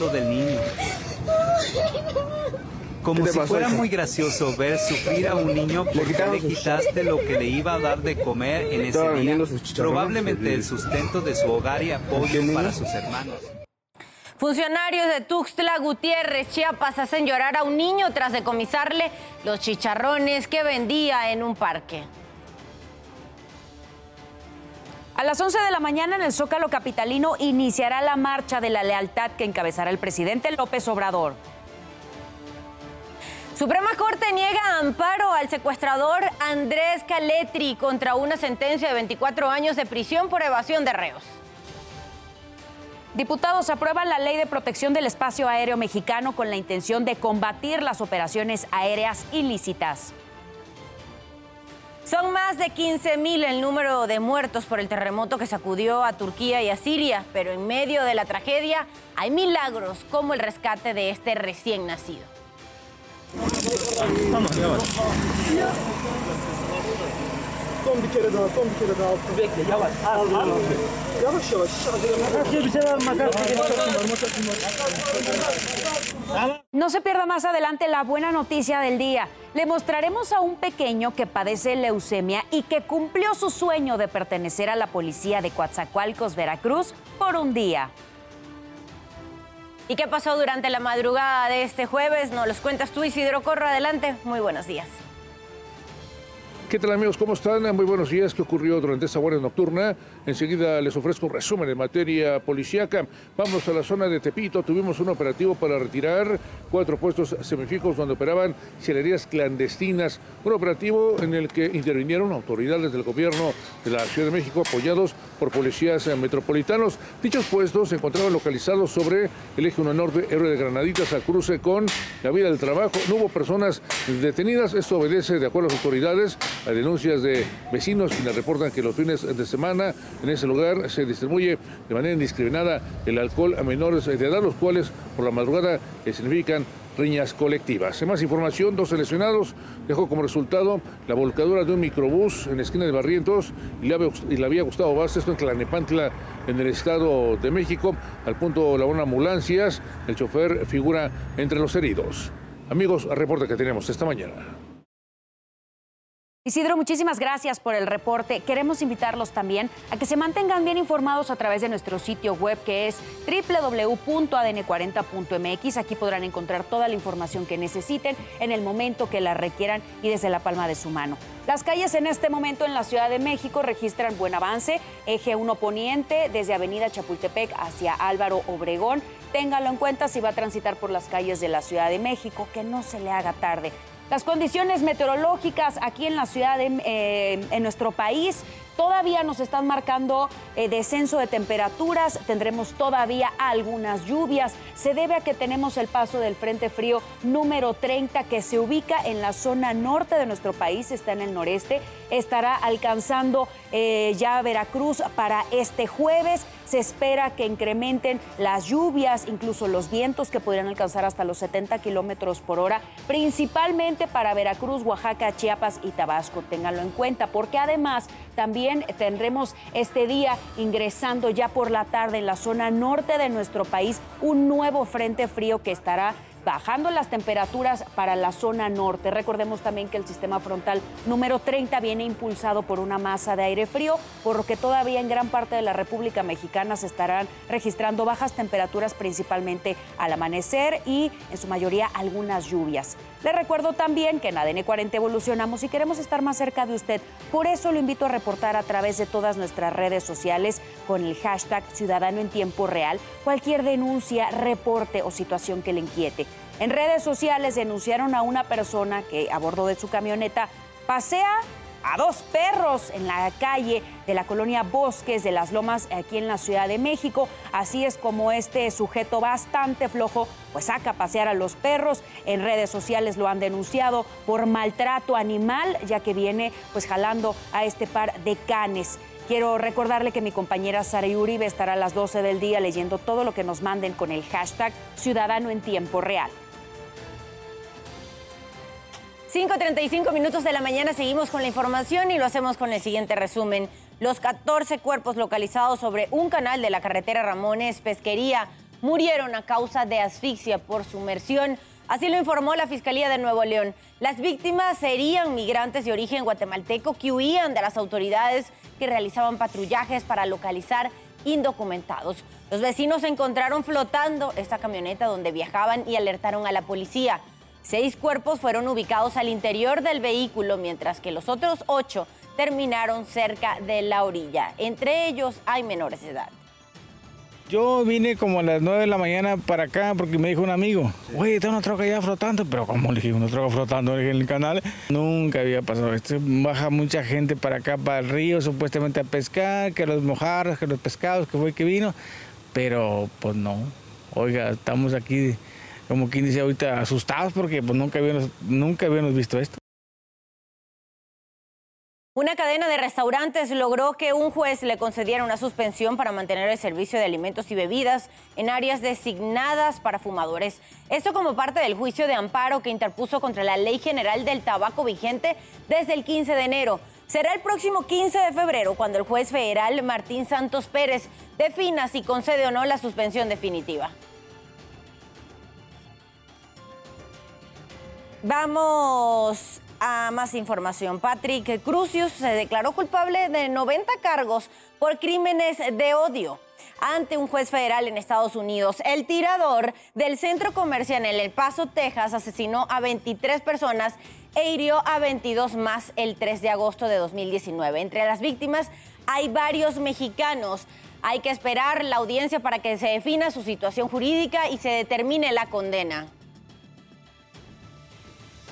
del niño. Como si fuera muy gracioso ver sufrir a un niño porque le quitaste lo que le iba a dar de comer en ese día, probablemente el sustento de su hogar y apoyo para sus hermanos. Funcionarios de Tuxtla Gutiérrez, Chiapas, hacen llorar a un niño tras decomisarle los chicharrones que vendía en un parque. A las 11 de la mañana en el Zócalo Capitalino iniciará la marcha de la lealtad que encabezará el presidente López Obrador. Suprema Corte niega amparo al secuestrador Andrés Caletri contra una sentencia de 24 años de prisión por evasión de reos. Diputados aprueban la ley de protección del espacio aéreo mexicano con la intención de combatir las operaciones aéreas ilícitas. Son más de 15 mil el número de muertos por el terremoto que sacudió a Turquía y a Siria, pero en medio de la tragedia hay milagros como el rescate de este recién nacido. No se pierda más adelante la buena noticia del día. Le mostraremos a un pequeño que padece leucemia y que cumplió su sueño de pertenecer a la policía de Coatzacoalcos, Veracruz, por un día. ¿Y qué pasó durante la madrugada de este jueves? Nos los cuentas tú, Isidro Corro. Adelante. Muy buenos días. ¿Qué tal amigos? ¿Cómo están? Muy buenos días. ¿Qué ocurrió durante esta guardia nocturna? Enseguida les ofrezco un resumen en materia policíaca. Vamos a la zona de Tepito. Tuvimos un operativo para retirar cuatro puestos semifijos donde operaban cielerías clandestinas. Un operativo en el que intervinieron autoridades del gobierno de la Ciudad de México apoyados por policías metropolitanos. Dichos puestos se encontraban localizados sobre el eje 1 norte, héroe de Granaditas, al cruce con la vía del trabajo. No hubo personas detenidas. Esto obedece, de acuerdo a las autoridades, a denuncias de vecinos quienes reportan que los fines de semana en ese lugar se distribuye de manera indiscriminada el alcohol a menores de edad, los cuales por la madrugada significan riñas colectivas. En más información, dos seleccionados dejó como resultado la volcadura de un microbús en la esquina de Barrientos y la, y la vía Gustavo Vázquez, esto en Tlanepantla, en el Estado de México. Al punto la ambulancias, el chofer figura entre los heridos. Amigos, reporte que tenemos esta mañana. Isidro, muchísimas gracias por el reporte. Queremos invitarlos también a que se mantengan bien informados a través de nuestro sitio web que es www.adn40.mx. Aquí podrán encontrar toda la información que necesiten en el momento que la requieran y desde la palma de su mano. Las calles en este momento en la Ciudad de México registran buen avance. Eje 1 Poniente desde Avenida Chapultepec hacia Álvaro Obregón. Téngalo en cuenta si va a transitar por las calles de la Ciudad de México, que no se le haga tarde. Las condiciones meteorológicas aquí en la ciudad, de, eh, en nuestro país, Todavía nos están marcando eh, descenso de temperaturas, tendremos todavía algunas lluvias. Se debe a que tenemos el paso del Frente Frío número 30 que se ubica en la zona norte de nuestro país, está en el noreste, estará alcanzando eh, ya Veracruz para este jueves. Se espera que incrementen las lluvias, incluso los vientos que podrían alcanzar hasta los 70 kilómetros por hora, principalmente para Veracruz, Oaxaca, Chiapas y Tabasco. Ténganlo en cuenta, porque además también tendremos este día ingresando ya por la tarde en la zona norte de nuestro país un nuevo frente frío que estará bajando las temperaturas para la zona norte. Recordemos también que el sistema frontal número 30 viene impulsado por una masa de aire frío, por lo que todavía en gran parte de la República Mexicana se estarán registrando bajas temperaturas principalmente al amanecer y en su mayoría algunas lluvias. Le recuerdo también que en ADN 40 evolucionamos y queremos estar más cerca de usted. Por eso lo invito a reportar a través de todas nuestras redes sociales con el hashtag Ciudadano en Tiempo Real cualquier denuncia, reporte o situación que le inquiete. En redes sociales denunciaron a una persona que a bordo de su camioneta pasea a dos perros en la calle de la colonia Bosques de las Lomas aquí en la Ciudad de México. Así es como este sujeto bastante flojo pues saca a pasear a los perros. En redes sociales lo han denunciado por maltrato animal ya que viene pues jalando a este par de canes. Quiero recordarle que mi compañera Sara Uribe estará a las 12 del día leyendo todo lo que nos manden con el hashtag Ciudadano en Tiempo Real. 5.35 minutos de la mañana seguimos con la información y lo hacemos con el siguiente resumen. Los 14 cuerpos localizados sobre un canal de la carretera Ramones Pesquería murieron a causa de asfixia por sumersión. Así lo informó la Fiscalía de Nuevo León. Las víctimas serían migrantes de origen guatemalteco que huían de las autoridades que realizaban patrullajes para localizar indocumentados. Los vecinos encontraron flotando esta camioneta donde viajaban y alertaron a la policía. Seis cuerpos fueron ubicados al interior del vehículo, mientras que los otros ocho terminaron cerca de la orilla. Entre ellos hay menores de edad. Yo vine como a las 9 de la mañana para acá porque me dijo un amigo, oye, está una troca ya flotando, pero como le dije, una troca flotando en el canal, nunca había pasado esto. Baja mucha gente para acá, para el río, supuestamente a pescar, que los mojarras, que los pescados, que fue que vino, pero pues no. Oiga, estamos aquí, como quien dice ahorita, asustados porque pues nunca habíamos, nunca habíamos visto esto. Una cadena de restaurantes logró que un juez le concediera una suspensión para mantener el servicio de alimentos y bebidas en áreas designadas para fumadores. Esto como parte del juicio de amparo que interpuso contra la Ley General del Tabaco vigente desde el 15 de enero. Será el próximo 15 de febrero cuando el juez federal Martín Santos Pérez defina si concede o no la suspensión definitiva. Vamos a más información. Patrick Crucius se declaró culpable de 90 cargos por crímenes de odio ante un juez federal en Estados Unidos. El tirador del centro comercial en El Paso, Texas, asesinó a 23 personas e hirió a 22 más el 3 de agosto de 2019. Entre las víctimas hay varios mexicanos. Hay que esperar la audiencia para que se defina su situación jurídica y se determine la condena.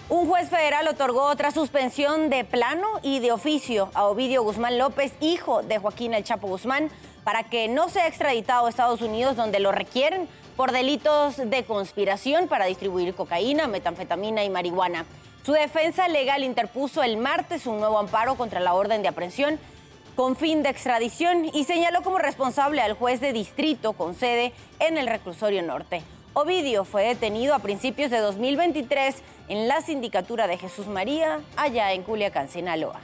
Un juez federal otorgó otra suspensión de plano y de oficio a Ovidio Guzmán López, hijo de Joaquín El Chapo Guzmán, para que no sea extraditado a Estados Unidos, donde lo requieren por delitos de conspiración para distribuir cocaína, metanfetamina y marihuana. Su defensa legal interpuso el martes un nuevo amparo contra la orden de aprehensión con fin de extradición y señaló como responsable al juez de distrito con sede en el reclusorio norte. Ovidio fue detenido a principios de 2023 en la sindicatura de Jesús María, allá en Culiacán, Sinaloa.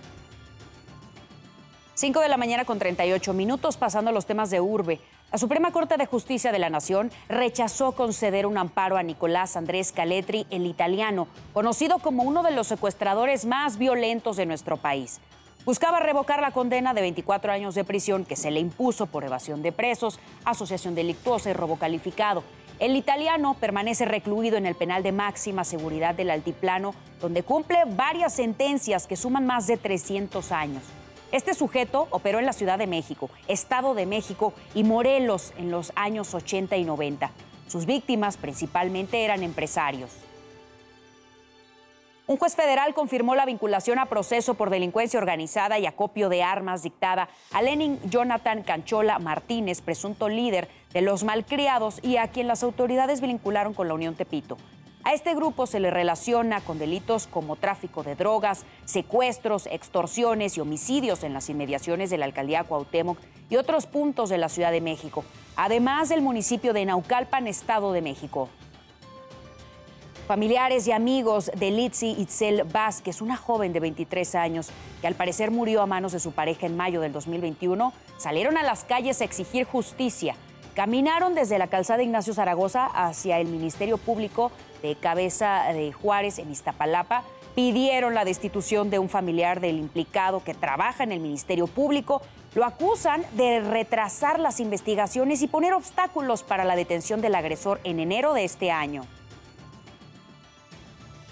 5 de la mañana con 38 minutos, pasando los temas de urbe. La Suprema Corte de Justicia de la Nación rechazó conceder un amparo a Nicolás Andrés Caletri, el italiano, conocido como uno de los secuestradores más violentos de nuestro país. Buscaba revocar la condena de 24 años de prisión que se le impuso por evasión de presos, asociación delictuosa y robo calificado. El italiano permanece recluido en el penal de máxima seguridad del Altiplano, donde cumple varias sentencias que suman más de 300 años. Este sujeto operó en la Ciudad de México, Estado de México y Morelos en los años 80 y 90. Sus víctimas principalmente eran empresarios. Un juez federal confirmó la vinculación a proceso por delincuencia organizada y acopio de armas dictada a Lenin Jonathan Canchola Martínez, presunto líder de los malcriados y a quien las autoridades vincularon con la Unión Tepito. A este grupo se le relaciona con delitos como tráfico de drogas, secuestros, extorsiones y homicidios en las inmediaciones de la alcaldía Cuauhtémoc y otros puntos de la Ciudad de México, además del municipio de Naucalpan, Estado de México. Familiares y amigos de Litsi Itzel Vázquez, una joven de 23 años que al parecer murió a manos de su pareja en mayo del 2021, salieron a las calles a exigir justicia. Caminaron desde la calzada Ignacio Zaragoza hacia el Ministerio Público de Cabeza de Juárez en Iztapalapa. Pidieron la destitución de un familiar del implicado que trabaja en el Ministerio Público. Lo acusan de retrasar las investigaciones y poner obstáculos para la detención del agresor en enero de este año.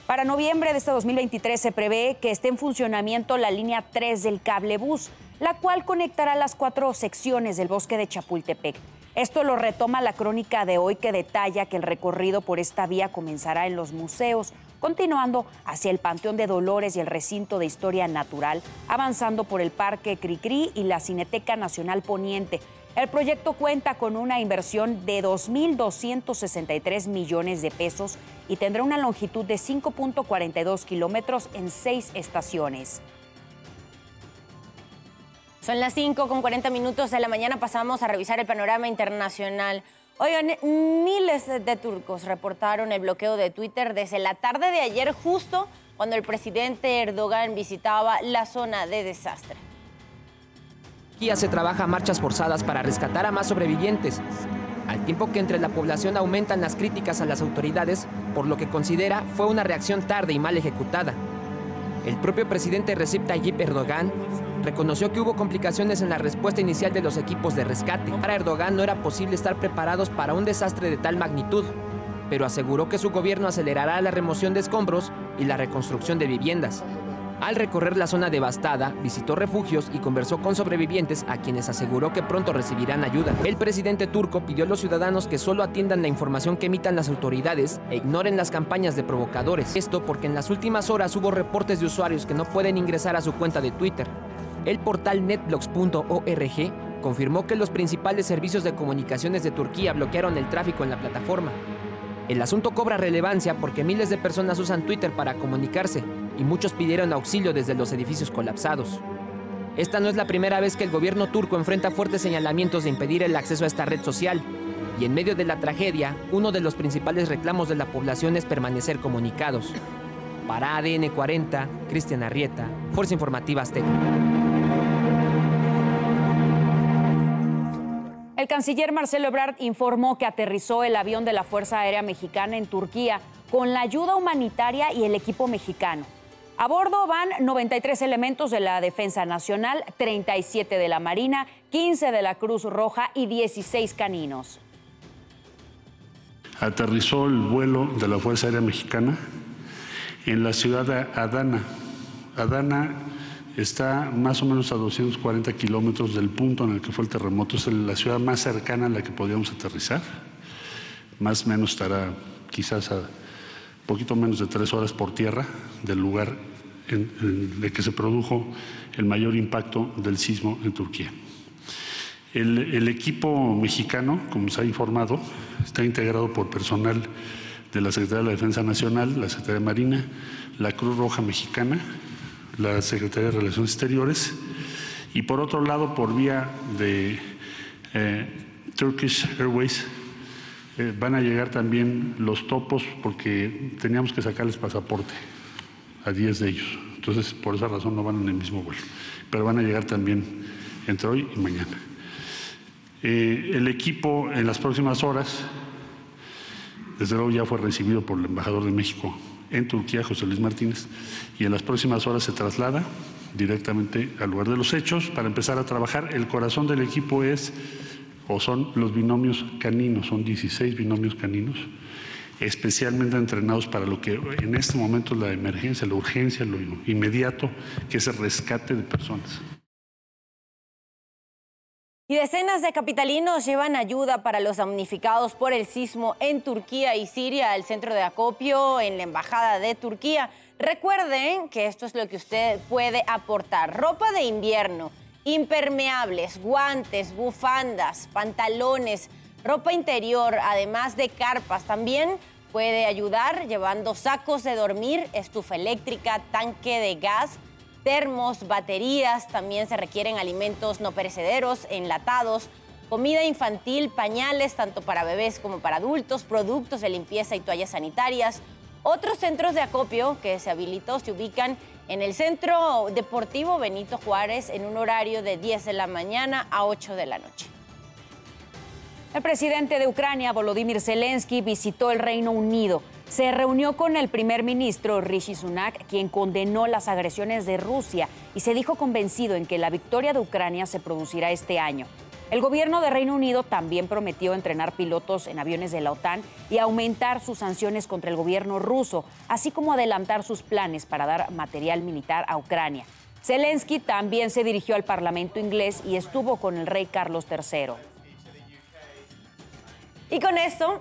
Para noviembre de este 2023 se prevé que esté en funcionamiento la línea 3 del cablebús, la cual conectará las cuatro secciones del bosque de Chapultepec. Esto lo retoma la crónica de hoy que detalla que el recorrido por esta vía comenzará en los museos, continuando hacia el Panteón de Dolores y el recinto de historia natural, avanzando por el Parque Cricri y la Cineteca Nacional Poniente, el proyecto cuenta con una inversión de 2.263 millones de pesos y tendrá una longitud de 5.42 kilómetros en seis estaciones. Son las 5 con 40 minutos de la mañana. Pasamos a revisar el panorama internacional. Oigan, miles de turcos reportaron el bloqueo de Twitter desde la tarde de ayer, justo cuando el presidente Erdogan visitaba la zona de desastre. Turquía se trabaja marchas forzadas para rescatar a más sobrevivientes. Al tiempo que entre la población aumentan las críticas a las autoridades por lo que considera fue una reacción tarde y mal ejecutada. El propio presidente Recep Tayyip Erdogan reconoció que hubo complicaciones en la respuesta inicial de los equipos de rescate. Para Erdogan no era posible estar preparados para un desastre de tal magnitud, pero aseguró que su gobierno acelerará la remoción de escombros y la reconstrucción de viviendas. Al recorrer la zona devastada, visitó refugios y conversó con sobrevivientes a quienes aseguró que pronto recibirán ayuda. El presidente turco pidió a los ciudadanos que solo atiendan la información que emitan las autoridades e ignoren las campañas de provocadores. Esto porque en las últimas horas hubo reportes de usuarios que no pueden ingresar a su cuenta de Twitter. El portal netblocks.org confirmó que los principales servicios de comunicaciones de Turquía bloquearon el tráfico en la plataforma. El asunto cobra relevancia porque miles de personas usan Twitter para comunicarse y muchos pidieron auxilio desde los edificios colapsados. Esta no es la primera vez que el gobierno turco enfrenta fuertes señalamientos de impedir el acceso a esta red social, y en medio de la tragedia, uno de los principales reclamos de la población es permanecer comunicados. Para ADN 40, Cristian Arrieta, Fuerza Informativa Azteca. El canciller Marcelo Ebrard informó que aterrizó el avión de la Fuerza Aérea Mexicana en Turquía con la ayuda humanitaria y el equipo mexicano. A bordo van 93 elementos de la Defensa Nacional, 37 de la Marina, 15 de la Cruz Roja y 16 caninos. Aterrizó el vuelo de la Fuerza Aérea Mexicana en la ciudad de Adana. Adana está más o menos a 240 kilómetros del punto en el que fue el terremoto. Es la ciudad más cercana a la que podíamos aterrizar. Más o menos estará quizás a poquito menos de tres horas por tierra del lugar en, el que se produjo el mayor impacto del sismo en Turquía. El, equipo mexicano, como se ha informado, está integrado por personal de la Secretaría de la Defensa Nacional, la Secretaría de Marina, la Cruz Roja Mexicana, la Secretaría de Relaciones Exteriores y por otro lado, por vía de eh, Turkish Airways, eh, van a llegar también los topos porque teníamos que sacarles pasaporte a 10 de ellos. Entonces, por esa razón no van en el mismo vuelo. Pero van a llegar también entre hoy y mañana. Eh, el equipo en las próximas horas, desde luego ya fue recibido por el embajador de México en Turquía, José Luis Martínez, y en las próximas horas se traslada directamente al lugar de los hechos para empezar a trabajar. El corazón del equipo es o son los binomios caninos, son 16 binomios caninos, especialmente entrenados para lo que en este momento es la emergencia, la urgencia, lo inmediato, que es el rescate de personas. Y decenas de capitalinos llevan ayuda para los damnificados por el sismo en Turquía y Siria, el centro de acopio en la Embajada de Turquía. Recuerden que esto es lo que usted puede aportar. Ropa de invierno, impermeables, guantes, bufandas, pantalones, ropa interior, además de carpas. También puede ayudar llevando sacos de dormir, estufa eléctrica, tanque de gas, termos, baterías. También se requieren alimentos no perecederos, enlatados, comida infantil, pañales, tanto para bebés como para adultos, productos de limpieza y toallas sanitarias. Otros centros de acopio que se habilitó se ubican en el Centro Deportivo Benito Juárez en un horario de 10 de la mañana a 8 de la noche. El presidente de Ucrania, Volodymyr Zelensky, visitó el Reino Unido. Se reunió con el primer ministro Rishi Sunak, quien condenó las agresiones de Rusia y se dijo convencido en que la victoria de Ucrania se producirá este año. El gobierno de Reino Unido también prometió entrenar pilotos en aviones de la OTAN y aumentar sus sanciones contra el gobierno ruso, así como adelantar sus planes para dar material militar a Ucrania. Zelensky también se dirigió al Parlamento inglés y estuvo con el rey Carlos III. Y con esto,